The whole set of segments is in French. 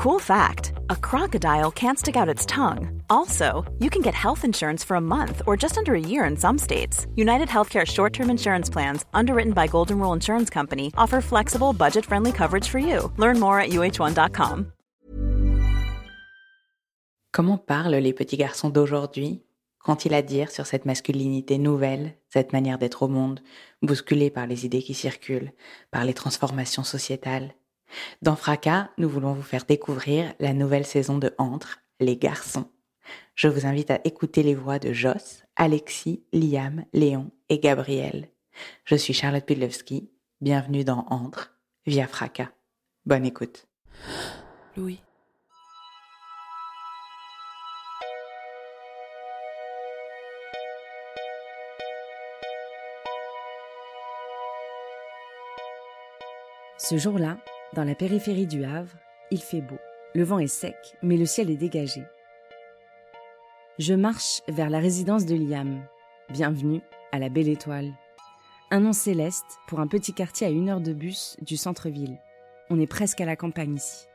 Cool fact a crocodile can't stick out its tongue. Also, you can get health insurance for a month or just under a year in some states. United Healthcare short term insurance plans, underwritten by Golden Rule Insurance Company, offer flexible, budget friendly coverage for you. Learn more at uh1.com. Comment parlent les petits garçons d'aujourd'hui Qu'ont-ils à dire sur cette masculinité nouvelle, cette manière d'être au monde, bousculée par les idées qui circulent, par les transformations sociétales? Dans Fracas, nous voulons vous faire découvrir la nouvelle saison de Entre, les garçons. Je vous invite à écouter les voix de Joss, Alexis, Liam, Léon et Gabriel. Je suis Charlotte Pudlewski. Bienvenue dans Entre, via Fracas. Bonne écoute. Louis. Ce jour-là, dans la périphérie du Havre, il fait beau. Le vent est sec, mais le ciel est dégagé. Je marche vers la résidence de Liam. Bienvenue à la Belle Étoile. Un nom céleste pour un petit quartier à une heure de bus du centre-ville. On est presque à la campagne ici.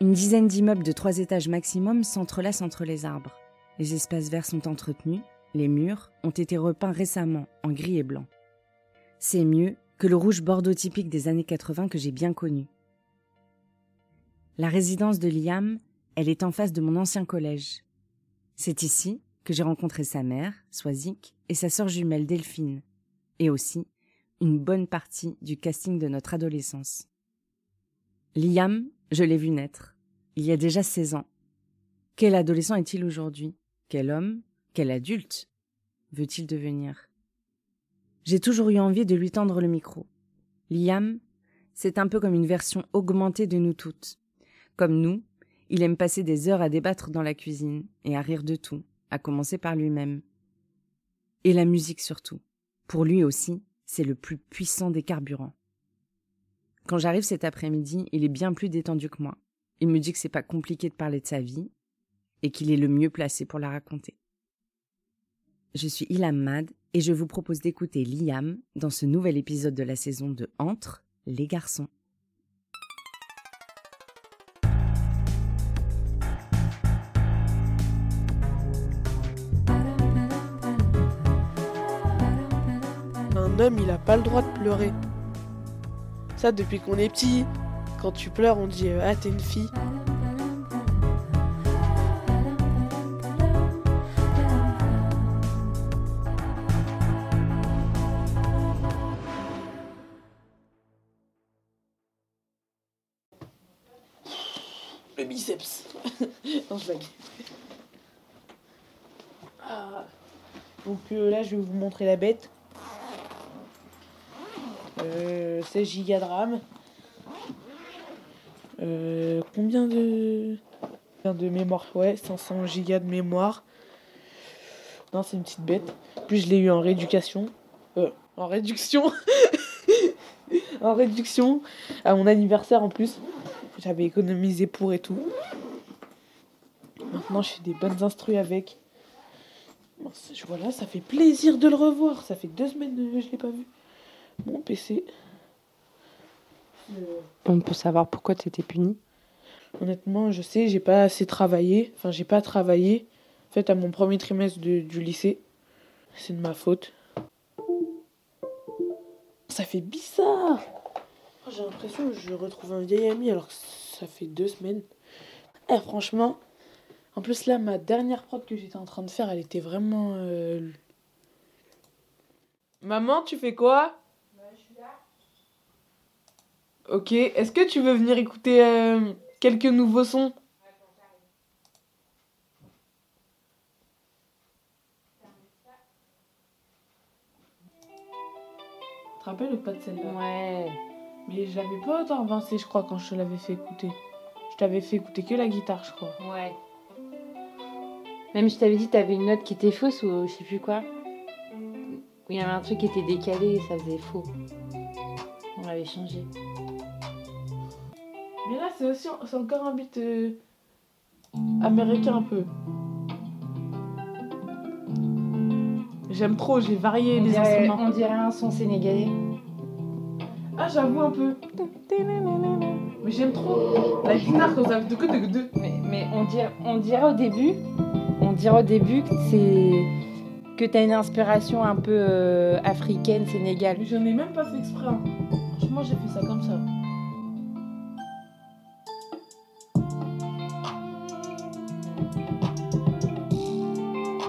Une dizaine d'immeubles de trois étages maximum s'entrelacent entre les arbres. Les espaces verts sont entretenus, les murs ont été repeints récemment en gris et blanc. C'est mieux que le rouge bordeaux typique des années 80 que j'ai bien connu. La résidence de Liam, elle est en face de mon ancien collège. C'est ici que j'ai rencontré sa mère, Swazik, et sa sœur jumelle Delphine, et aussi une bonne partie du casting de notre adolescence. Liam, je l'ai vu naître, il y a déjà 16 ans. Quel adolescent est-il aujourd'hui? Quel homme? Quel adulte? Veut-il devenir? J'ai toujours eu envie de lui tendre le micro. Liam, c'est un peu comme une version augmentée de nous toutes. Comme nous, il aime passer des heures à débattre dans la cuisine et à rire de tout, à commencer par lui-même. Et la musique surtout. Pour lui aussi, c'est le plus puissant des carburants. Quand j'arrive cet après-midi, il est bien plus détendu que moi. Il me dit que c'est pas compliqué de parler de sa vie et qu'il est le mieux placé pour la raconter. Je suis Ilham Mad et je vous propose d'écouter Liam dans ce nouvel épisode de la saison de Entre les garçons. Un homme, il a pas le droit de pleurer. Ça, depuis qu'on est petit, quand tu pleures, on dit euh, Ah, t'es une fille. Là, je vais vous montrer la bête. Euh, 16 gigas de RAM. Combien de... de mémoire Ouais, 500 gigas de mémoire. Non, c'est une petite bête. Puis je l'ai eu en rééducation. Euh, en réduction. en réduction. À mon anniversaire en plus. J'avais économisé pour et tout. Maintenant, je des bonnes instruits avec. Voilà, ça fait plaisir de le revoir. Ça fait deux semaines que je l'ai pas vu. Mon PC. On peut savoir pourquoi tu étais puni? Honnêtement, je sais, j'ai pas assez travaillé. Enfin, j'ai pas travaillé. En fait, à mon premier trimestre de- du lycée. C'est de ma faute. Ça fait bizarre. J'ai l'impression que je retrouve un vieil ami alors que ça fait deux semaines. Eh, franchement, en plus là, ma dernière prod que j'étais en train de faire, elle était vraiment. euh, Maman, tu fais quoi? Ok, est-ce que tu veux venir écouter euh, quelques nouveaux sons? Tu te rappelles ou pas de celle-là? Ouais. Mais je l'avais pas autant avancé, je crois, quand je te l'avais fait écouter. Je t'avais fait écouter que la guitare, je crois. Ouais. Même je t'avais dit t'avais une note qui était fausse ou je sais plus quoi. Il y avait un truc qui était décalé et ça faisait faux. On l'avait changé. Mais là, c'est aussi c'est encore un beat euh, américain un peu. J'aime trop, j'ai varié On les dirait, instruments. on dirait un son sénégalais. Ah, j'avoue un peu. Mais j'aime trop la guitare quand ça fait de de de. Mais, mais on, dirait, on dirait au début, dirait au début que c'est que t'as une inspiration un peu euh, africaine, sénégale. Mais j'en ai même pas fait exprès. hein. Franchement, j'ai fait ça comme ça.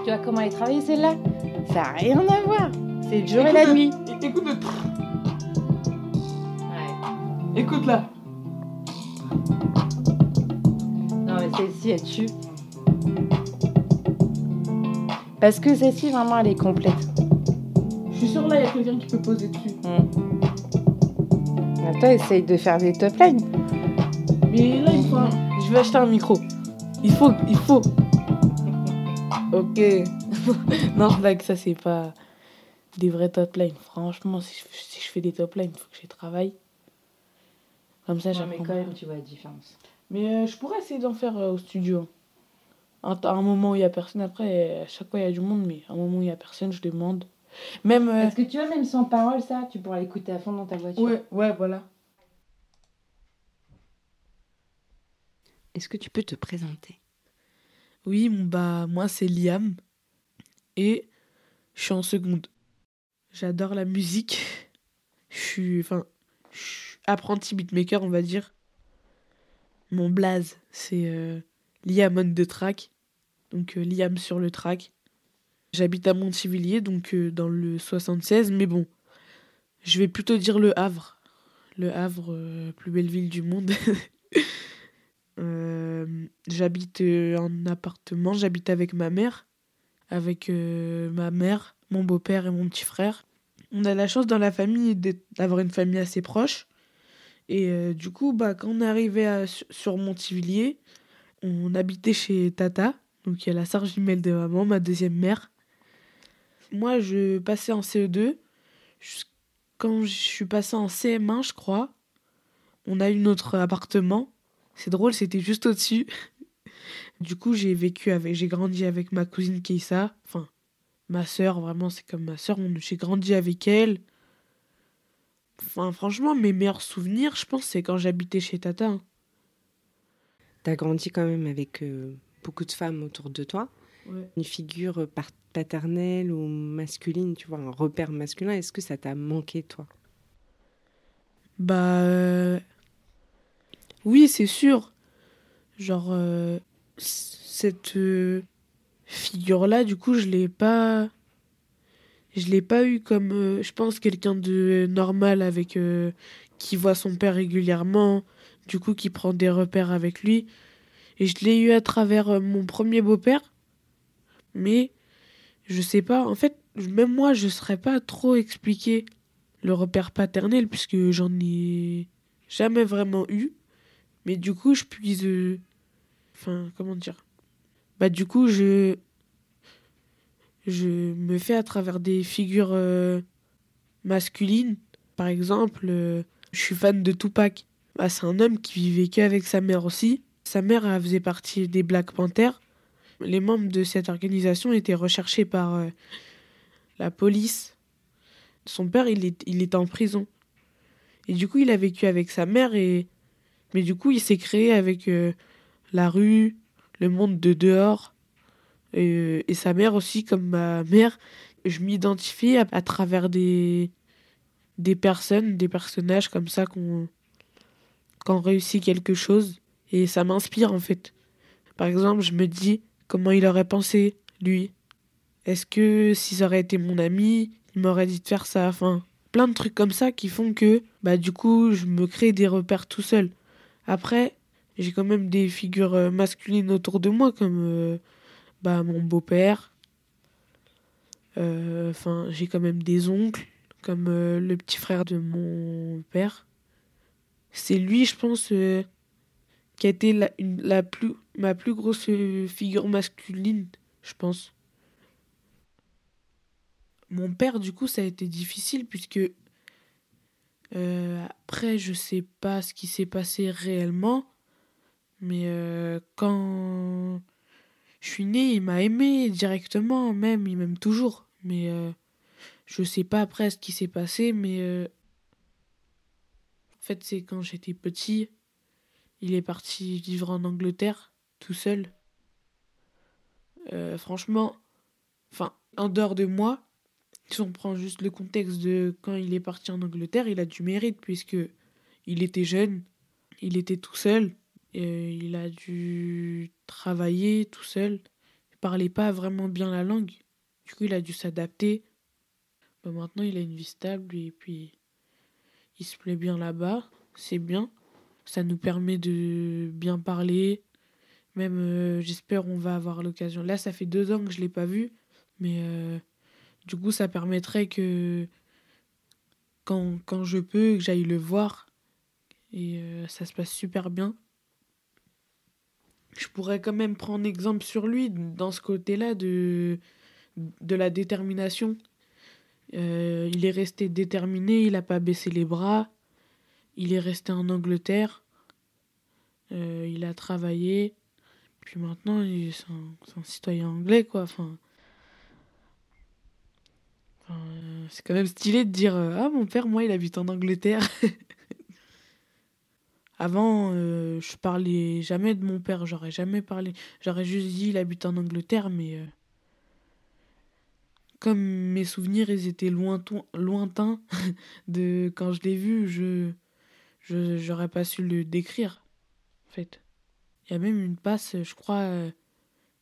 Tu vois comment elle est travaillée celle-là? Ça n'a rien à voir. C'est le jour et la nuit. Écoute le. Écoute là. Non mais celle-ci elle tue. Parce que celle-ci vraiment elle est complète. Je suis sûre là, il y a quelqu'un qui peut poser dessus. Attends, essaye de faire des top lines. Mais là, il faut. un- Je vais acheter un micro. Il faut. Il faut. Ok. non, blague, ça c'est pas des vrais top lines. Franchement, si je, si je fais des top lines, il faut que j'y travaille. Comme ça, Ouais, j'apprends. mais quand même tu vois la différence. Mais euh, je pourrais essayer d'en faire euh, au studio. Un, à un moment où il y a personne, après, à chaque fois il y a du monde, mais à un moment où il y a personne, je demande. Même. euh, Parce que tu vois même sans parole ça, tu pourras l'écouter à fond dans ta voiture. ouais, ouais, voilà. Est-ce que tu peux te présenter? Oui, mon- bah, moi c'est Liam. Et je suis en seconde. J'adore la musique. Je suis. Enfin. Je suis apprenti beatmaker, on va dire. Mon blaze, c'est euh, Liam on the track. Donc euh, Liam sur le track. J'habite à Montivilliers, donc euh, dans le 76, mais bon. Je vais plutôt dire le Havre. Le Havre, euh, plus belle ville du monde. J'habite en appartement, j'habite avec ma mère, avec ma mère, mon beau-père et mon petit frère. On a la chance dans la famille d'avoir une famille assez proche. Et du coup, bah, quand on est arrivé sur Montivilliers, on habitait chez Tata, donc il y a la sœur jumelle de maman, ma deuxième mère. Moi, je passais en CE2. Jus- Quand je suis passée en CM1, je crois, on a eu notre appartement. C'est drôle, c'était juste au-dessus. Du coup, j'ai vécu avec, j'ai grandi avec ma cousine Keissa. Enfin, ma sœur, vraiment, c'est comme ma sœur. J'ai grandi avec elle. Enfin, franchement, mes meilleurs souvenirs, je pense, c'est quand j'habitais chez Tata. hein. T'as grandi quand même avec euh, beaucoup de femmes autour de toi. Une figure par- paternelle ou masculine, tu vois, un repère masculin. Est-ce que ça t'a manqué, toi? Bah. euh, Oui, c'est sûr. Genre, euh, cette euh, figure-là, du coup, je l'ai pas. Je l'ai pas eu comme, euh, je pense, quelqu'un de normal avec. euh, qui voit son père régulièrement, du coup, qui prend des repères avec lui. Et je l'ai eu à travers euh, mon premier beau-père. Mais, je sais pas, en fait, même moi, je saurais pas trop expliquer le repère paternel puisque j'en ai jamais vraiment eu. Mais du coup, je puise. euh, Enfin, comment dire? Bah, du coup, je. Je me fais à travers des figures euh, masculines. Par exemple, je suis fan de Tupac. Bah, c'est un homme qui vivait qu'avec sa mère aussi. Sa mère faisait partie des Black Panthers. Les membres de cette organisation étaient recherchés par euh, la police son père, il, est, il était en prison. Et du coup, il a vécu avec sa mère, et... mais du coup, il s'est créé avec euh, la rue, le monde de dehors, et, euh, et sa mère aussi, comme ma mère. Je m'identifie à, travers des, des personnes, des personnages comme ça qu'on réussit quelque chose, et ça m'inspire en fait. Par exemple, je me dis comment il aurait pensé, lui. Est-ce que si ça aurait été mon ami, il m'aurait dit de faire ça? Enfin, plein de trucs comme ça qui font que, bah, du coup, je me crée des repères tout seul. Après, j'ai quand même des figures euh, masculines autour de moi, comme euh, bah, mon beau-père. Euh, Enfin, j'ai quand même des oncles, comme le petit frère de mon père. C'est lui, je pense, euh, qui a été la, la plus, ma plus grosse figure masculine, je pense. Mon père, du coup, ça a été difficile puisque euh, après, je sais pas ce qui s'est passé réellement, mais euh, quand je suis née, il m'a aimé directement, même, il m'aime toujours. Mais je sais pas après ce qui s'est passé, mais en fait, c'est quand j'étais petit, il est parti vivre en Angleterre tout seul. Euh, franchement, enfin, en dehors de moi, si on prend juste le contexte de quand il est parti en Angleterre, il a du mérite puisque il était jeune, il était tout seul, et il a dû travailler tout seul, il parlait pas vraiment bien la langue, du coup il a dû s'adapter. Bah, maintenant il a une vie stable et puis il se plaît bien là-bas, c'est bien, ça nous permet de bien parler, même euh, j'espère on va avoir l'occasion. Là ça fait deux ans que je l'ai pas vu, mais euh, du coup ça permettrait que quand, quand je peux, que j'aille le voir et euh, ça se passe super bien. Je pourrais quand même prendre exemple sur lui dans ce côté-là de, de la détermination. Euh, il est resté déterminé, il n'a pas baissé les bras. Il est resté en Angleterre. Euh, il a travaillé. Puis maintenant, c'est un, un, citoyen anglais, quoi. Enfin, enfin c'est quand même stylé de dire Ah, mon père, moi, il habite en Angleterre. Avant, euh, je parlais jamais de mon père, j'aurais jamais parlé. J'aurais juste dit il habite en Angleterre, mais euh, comme mes souvenirs ils étaient lointains, de quand je l'ai vu, je j'aurais pas su le décrire. En fait, il y a même une passe, je crois, euh,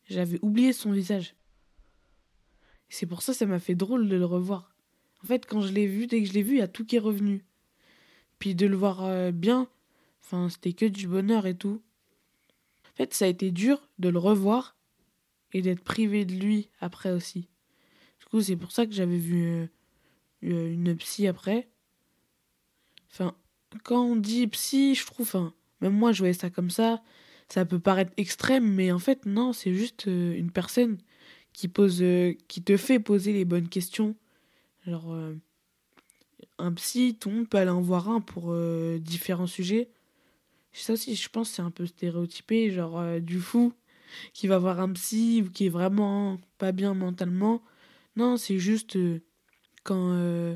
j'avais oublié son visage. C'est pour ça ça m'a fait drôle de le revoir. En fait, quand je l'ai vu, dès que je l'ai vu, il y a tout qui est revenu. Puis de le voir euh, bien Enfin, c'était que du bonheur et tout. En fait, ça a été dur de le revoir et d'être privé de lui après aussi. Coup, c'est pour ça que j'avais vu euh, une psy après. Enfin, quand on dit psy, je trouve, même moi, je voyais ça comme ça. Ça peut paraître extrême, mais en fait, non, c'est juste euh, une personne qui pose, euh, qui te fait poser les bonnes questions. Un psy, tout le monde peut aller en voir un pour différents sujets. Ça aussi, je pense c'est un peu stéréotypé, genre euh, du fou qui va voir un psy ou qui est vraiment pas bien mentalement. Non, c'est juste euh, quand il euh,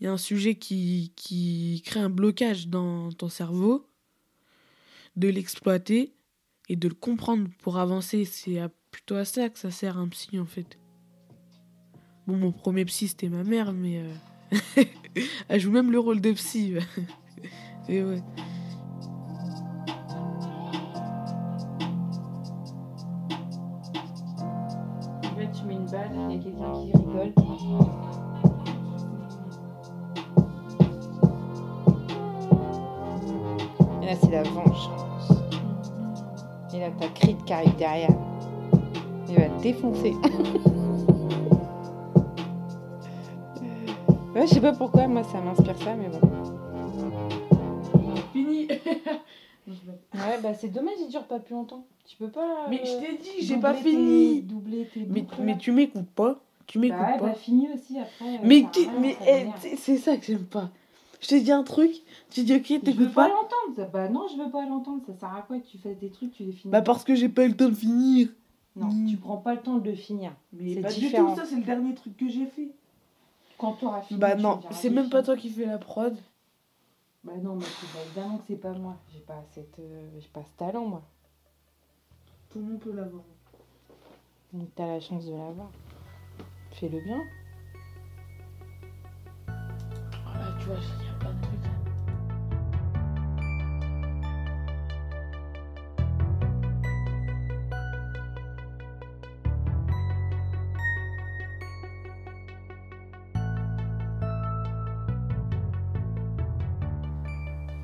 y a un sujet qui, qui crée un blocage dans ton cerveau, de l'exploiter et de le comprendre pour avancer. C'est plutôt à ça que ça sert un psy en fait. Bon, mon premier psy c'était ma mère, mais elle joue même le rôle de psy. et ouais. Et là, c'est la vengeance. Et là, t'as Creed qui arrive derrière. Il va te défoncer. ouais, je sais pas pourquoi, moi, ça m'inspire ça, mais bon. Fini Ouais, bah c'est dommage, il dure pas plus longtemps. Tu peux pas. Mais je t'ai dit, j'ai pas fini. doubler tes mais, mais tu m'écoutes pas. Tu m'écoutes bah ouais, pas. Bah fini aussi après. mais mais eh, c'est ça que j'aime pas. Je t'ai dit un truc, tu dis ok, t'écoutes pas. Je veux pas l'entendre. Bah non, je veux pas l'entendre. Ça sert à quoi que tu fasses des trucs, tu les finis Bah parce que j'ai pas eu le temps de finir. Non, mmh. tu prends pas le temps de le finir. Mais pas différent. du tout, ça c'est le dernier truc que j'ai fait. Quand t'auras fini. Bah non, c'est même pas toi qui fais la prod. Bah non, mais bah, évidemment que c'est pas moi. J'ai pas cette, euh, j'ai pas ce talent moi. Tout le monde peut l'avoir. Donc t'as la chance de l'avoir. Fais-le bien. Voilà, tu vois, il y a pas de truc.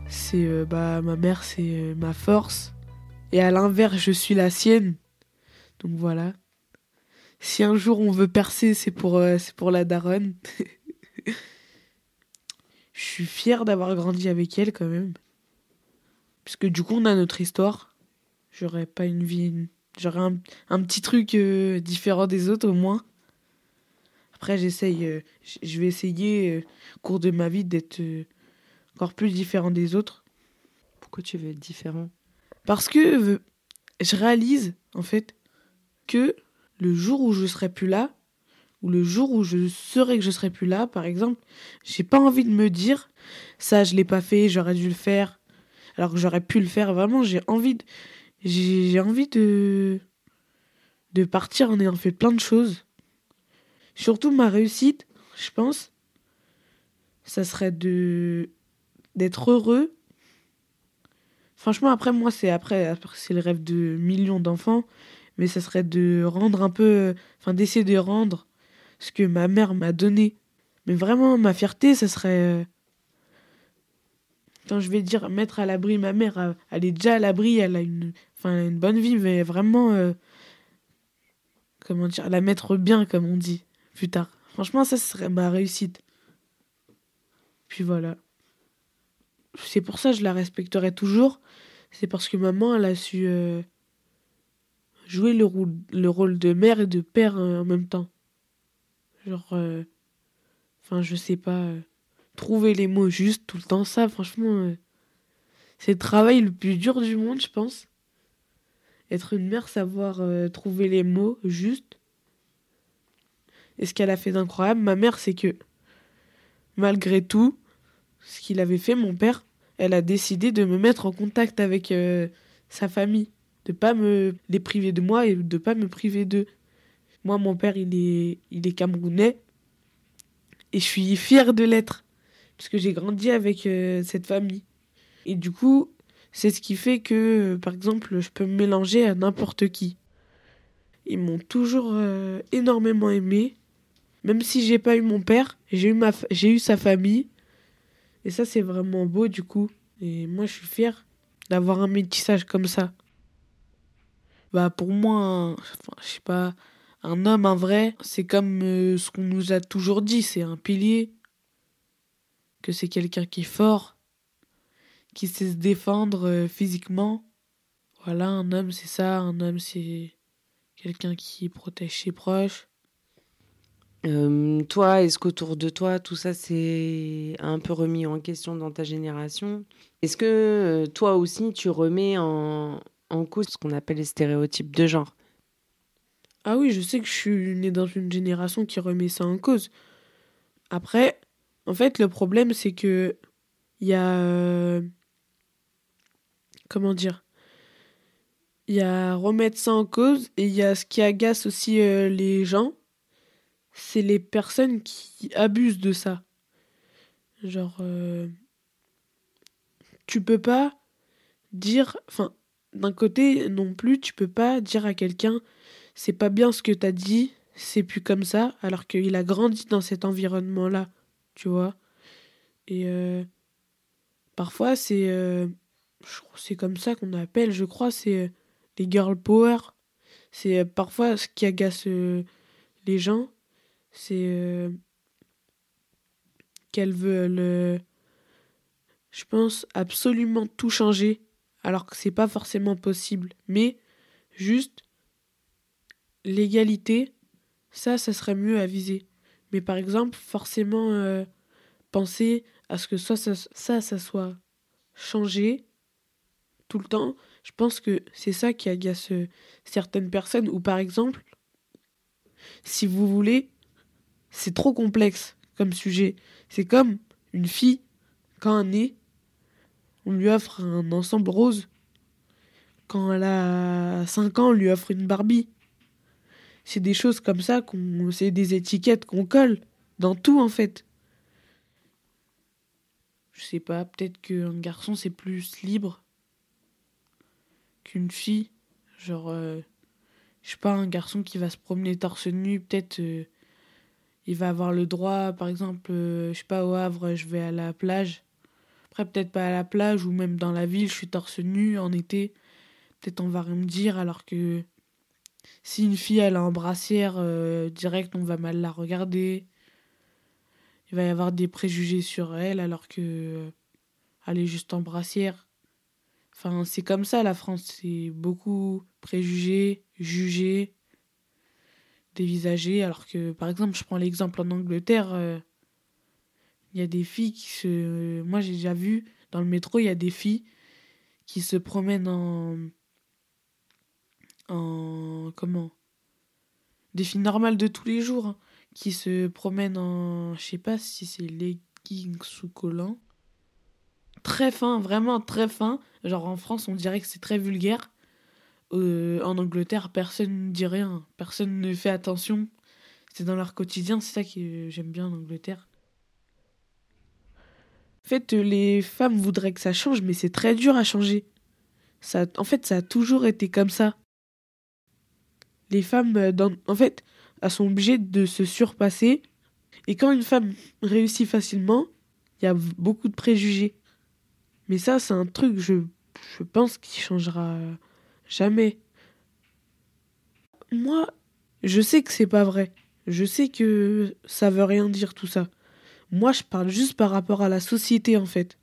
C'est euh, bah ma mère, c'est euh, ma force. Et à l'inverse, je suis la sienne. Donc voilà. Si un jour on veut percer, c'est pour, euh, c'est pour la daronne. Je suis fier d'avoir grandi avec elle quand même. Puisque du coup, on a notre histoire. J'aurais pas une vie. J'aurais un, un, petit truc euh, différent des autres au moins. Après, j'essaye. Euh, je vais essayer, au cours de ma vie, d'être encore plus différent des autres. Pourquoi tu veux être différent? Parce que je réalise, en fait, que le jour où je serai plus là, ou le jour où je saurai que je serai plus là, par exemple, j'ai pas envie de me dire ça, je l'ai pas fait, j'aurais dû le faire. alors que j'aurais pu le faire. Vraiment, j'ai envie de, j'ai envie de, de partir en ayant fait plein de choses. Surtout ma réussite, je pense, ça serait de d'être heureux. Franchement, après moi, c'est après, c'est le rêve de millions d'enfants, mais ça serait de rendre un peu, enfin d'essayer de rendre ce que ma mère m'a donné. Mais vraiment, ma fierté, ça serait quand je vais dire mettre à l'abri ma mère, elle est déjà à l'abri, elle a une, enfin, une bonne vie, mais vraiment, euh, comment dire, la mettre bien, comme on dit, plus tard. Franchement, ça serait ma réussite. Puis voilà. C'est pour ça que je la respecterai toujours. C'est parce que maman, elle a su euh, jouer le, rôle, le rôle de mère et de père euh, en même temps. Genre, enfin, je sais pas trouver les mots justes tout le temps. Ça, franchement, euh, c'est le travail le plus dur du monde, je pense. Être une mère, savoir euh, trouver les mots justes. Et ce qu'elle a fait d'incroyable, ma mère, c'est que malgré tout, ce qu'il avait fait, mon père, elle a décidé de me mettre en contact avec euh, sa famille, de pas me les priver de moi et de pas me priver d'eux. Moi, mon père, il est, il est camerounais et je suis fière de l'être parce que j'ai grandi avec euh, cette famille. Et du coup, c'est ce qui fait que, euh, par exemple, je peux me mélanger à n'importe qui. Ils m'ont toujours euh, énormément aimé. Même si j'ai pas eu mon père, j'ai eu, j'ai eu sa famille. Et ça, c'est vraiment beau, du coup. Et moi, je suis fier d'avoir un métissage comme ça. Bah, pour moi, enfin, je sais pas, un homme, un vrai, c'est comme ce qu'on nous a toujours dit, c'est un pilier que c'est quelqu'un qui est fort, qui sait se défendre euh, physiquement. Voilà, un homme c'est ça, un homme c'est quelqu'un qui protège ses proches. Euh, toi, est-ce qu'autour de toi, tout ça c'est un peu remis en question dans ta génération? Est-ce que euh, toi aussi tu remets en, en cause ce qu'on appelle les stéréotypes de genre Ah oui, je sais que je suis né dans une génération qui remet ça en cause. Après, en fait, le problème, c'est que il y a. Euh, comment dire Il y a remettre ça en cause et il y a ce qui agace aussi euh, les gens. C'est les personnes qui abusent de ça. Genre. Euh, tu peux pas dire. Enfin, d'un côté, non plus, tu peux pas dire à quelqu'un c'est pas bien ce que t'as dit, c'est plus comme ça, alors qu'il a grandi dans cet environnement-là tu vois. Et euh, parfois, c'est euh, c'est comme ça qu'on appelle, je crois, c'est euh, les girl power. C'est parfois ce qui agace les gens, c'est qu'elles veulent, je pense, absolument tout changer, alors que c'est pas forcément possible. Mais juste l'égalité, ça, ça serait mieux à viser. Mais par exemple, forcément, euh, penser à ce que soit ça, ça, ça soit changé tout le temps, je pense que c'est ça qui agace euh, certaines personnes. Ou par exemple, si vous voulez, c'est trop complexe comme sujet. C'est comme une fille, quand elle est, lui offre un ensemble rose. Quand elle a 5 ans, on lui offre une Barbie. C'est des choses comme ça qu'on c'est des étiquettes qu'on colle dans tout en fait. Je sais pas peut-être qu'un garçon c'est plus libre qu'une fille. Genre euh, je sais pas un garçon qui va se promener torse nu peut-être euh, il va avoir le droit par exemple euh, je sais pas au Havre je vais à la plage après peut-être pas à la plage ou même dans la ville je suis torse nu en été peut-être on va me dire alors que si une fille elle a un brassière euh, direct, on va mal la regarder. Il va y avoir des préjugés sur elle alors que euh, elle est juste en brassière. Enfin, c'est comme ça la France, c'est beaucoup préjugés, jugés, dévisagés alors que par exemple, je prends l'exemple en Angleterre, euh, il y a des filles qui se moi j'ai déjà vu dans le métro, il y a des filles qui se promènent en en comment? Des filles normales de tous les jours hein, qui se promènent en je sais pas si c'est leggings ou collants très fin, vraiment très fin. Genre en France, on dirait que c'est très vulgaire. Euh, en Angleterre, personne ne dit rien, personne ne fait attention. C'est dans leur quotidien, c'est ça que j'aime bien en Angleterre. Fait, les femmes voudraient que ça change, mais c'est très dur à changer. Ça, en fait, ça a toujours été comme ça. Les femmes, euh, en fait, elles sont obligées de se surpasser. Et quand une femme réussit facilement, il y a beaucoup de préjugés. Mais ça, c'est un truc, je, je pense, qui changera jamais. Moi, je sais que c'est pas vrai. Je sais que ça veut rien dire tout ça. Moi, je parle juste par rapport à la société, en fait.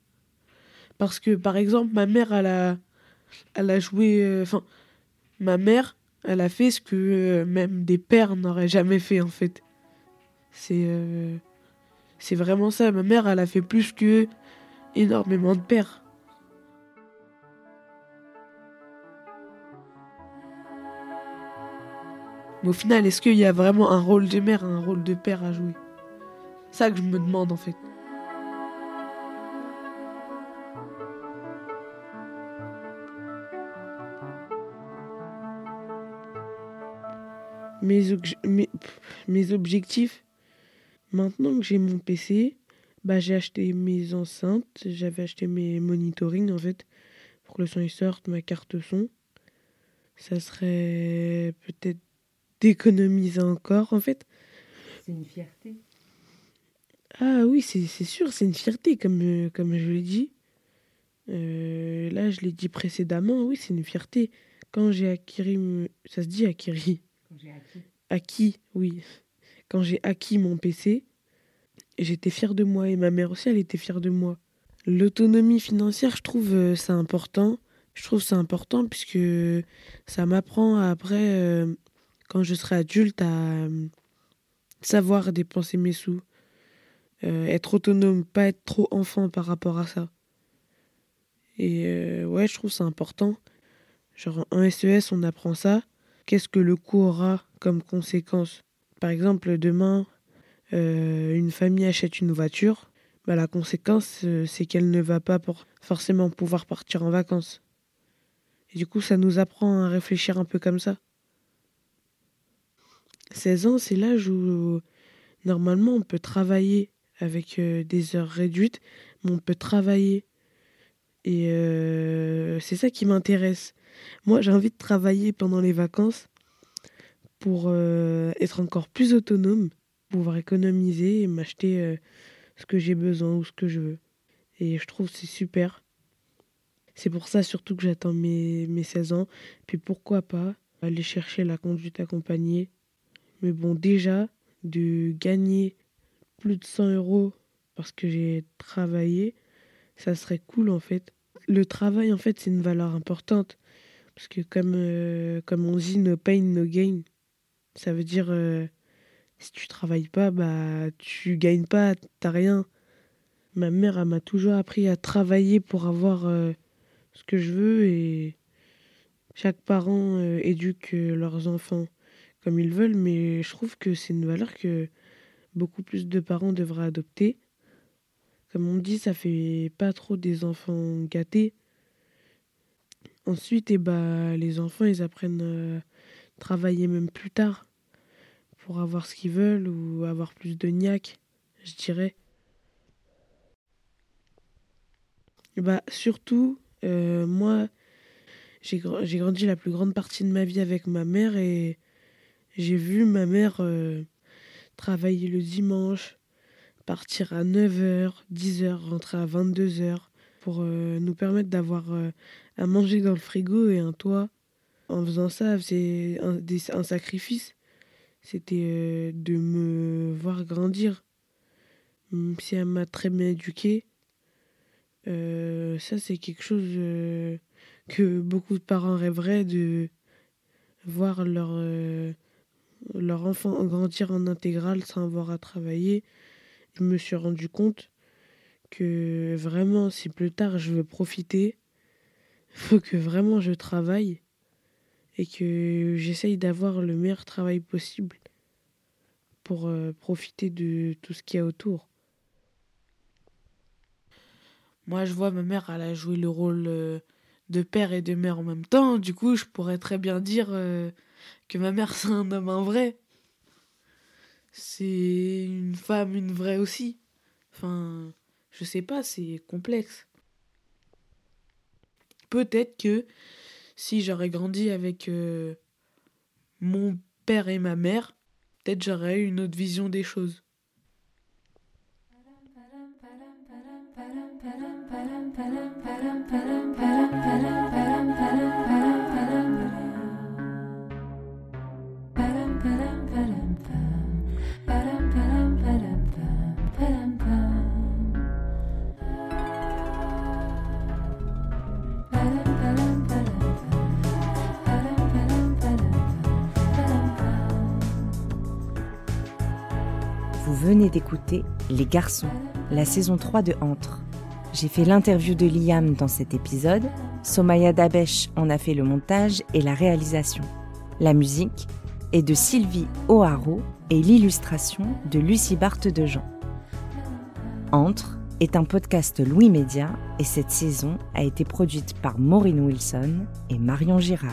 Parce que, par exemple, ma mère, elle a, a joué. euh, Enfin, ma mère, elle a fait ce que euh, même des pères n'auraient jamais fait, en fait. C'est. euh, c'est vraiment ça. Ma mère, elle a fait plus que énormément de pères. Mais au final, est-ce qu'il y a vraiment un rôle de mère un rôle de père à jouer? Ça que je me demande en fait. Mes, mes, objectifs, maintenant que j'ai mon PC, bah j'ai acheté mes enceintes, j'avais acheté mes monitoring en fait, pour que le son il sorte, ma carte son. Ça serait peut-être d'économiser encore en fait. C'est une fierté. Ah oui, c'est sûr, c'est une fierté, comme, euh, comme je l'ai dit. Euh, là, je l'ai dit précédemment, oui, c'est une fierté. Quand j'ai acquis... Ça se dit acquis Acquis, oui. Quand j'ai acquis mon PC, j'étais fière de moi et ma mère aussi, elle était fière de moi. L'autonomie financière, je trouve euh, c'est important. Je trouve c'est important puisque ça m'apprend après, euh, quand je serai adulte, à euh, savoir dépenser mes sous. Euh, être autonome, pas être trop enfant par rapport à ça. Et euh, ouais, je trouve c'est important. Genre en SES, on apprend ça. Qu'est-ce que le coût aura comme conséquence? Par exemple, demain, euh, une famille achète une voiture. Bah, la conséquence, c'est qu'elle ne va pas forcément pouvoir partir en vacances. Et du coup, ça nous apprend à réfléchir un peu comme ça. 16 ans, c'est l'âge où normalement on peut travailler avec euh, des heures réduites, mais on peut travailler. Et euh, c'est ça qui m'intéresse. Moi, j'ai envie de travailler pendant les vacances pour euh, être encore plus autonome, pouvoir économiser et m'acheter ce que j'ai besoin ou ce que je veux. Et je trouve c'est super. C'est pour ça surtout que j'attends mes, mes 16 ans. Puis pourquoi pas aller chercher la conduite accompagnée. Mais bon, déjà, de gagner plus de 100 euros parce que j'ai travaillé, ça serait cool en fait. Le travail, en fait, c'est une valeur importante. Parce que comme, euh, comme on dit, no pain, no gain. Ça veut dire, euh, si tu travailles pas, bah, tu gagnes pas, t'as rien. Ma mère, elle m'a toujours appris à travailler pour avoir euh, ce que je veux et chaque parent éduque leurs enfants comme ils veulent, mais je trouve que c'est une valeur que beaucoup plus de parents devraient adopter. Comme on dit, ça fait pas trop des enfants gâtés. Ensuite, eh ben, les enfants, ils apprennent à travailler même plus tard pour avoir ce qu'ils veulent ou avoir plus de niaque, je dirais. Ben, surtout, euh, moi, j'ai grandi la plus grande partie de ma vie avec ma mère et j'ai vu ma mère euh, travailler le dimanche, partir à 9h, 10h, rentrer à 22h pour euh, nous permettre d'avoir euh, à manger dans le frigo et un toit. En faisant ça, c'est un, sacrifice. C'était euh, de me voir grandir. Même si elle m'a très bien éduquée, ça c'est quelque chose que beaucoup de parents rêveraient de voir leur, leur enfant grandir en intégrale sans avoir à travailler. Je me suis rendu compte que vraiment, si plus tard je veux profiter, faut que vraiment je travaille et que j'essaye d'avoir le meilleur travail possible pour euh, profiter de tout ce qu'il y a autour. moi, je vois ma mère, elle a joué le rôle euh, de père et de mère en même temps. Du coup, je pourrais très bien dire euh, que ma mère, c'est un homme, un vrai. C'est une femme, une vraie aussi. Enfin, je sais pas, c'est complexe. Peut-être que si j'aurais grandi avec euh, mon père et ma mère, peut-être j'aurais eu une autre vision des choses. Vous venez d'écouter Les Garçons, la saison 3 de Entre. J'ai fait l'interview de Liam dans cet épisode, Somaya Dabesh en a fait le montage et la réalisation. La musique est de Sylvie O'Haraud et l'illustration de Lucie Barthe de Jean. Entre est un podcast Louis Média et cette saison a été produite par Maureen Wilson et Marion Girard.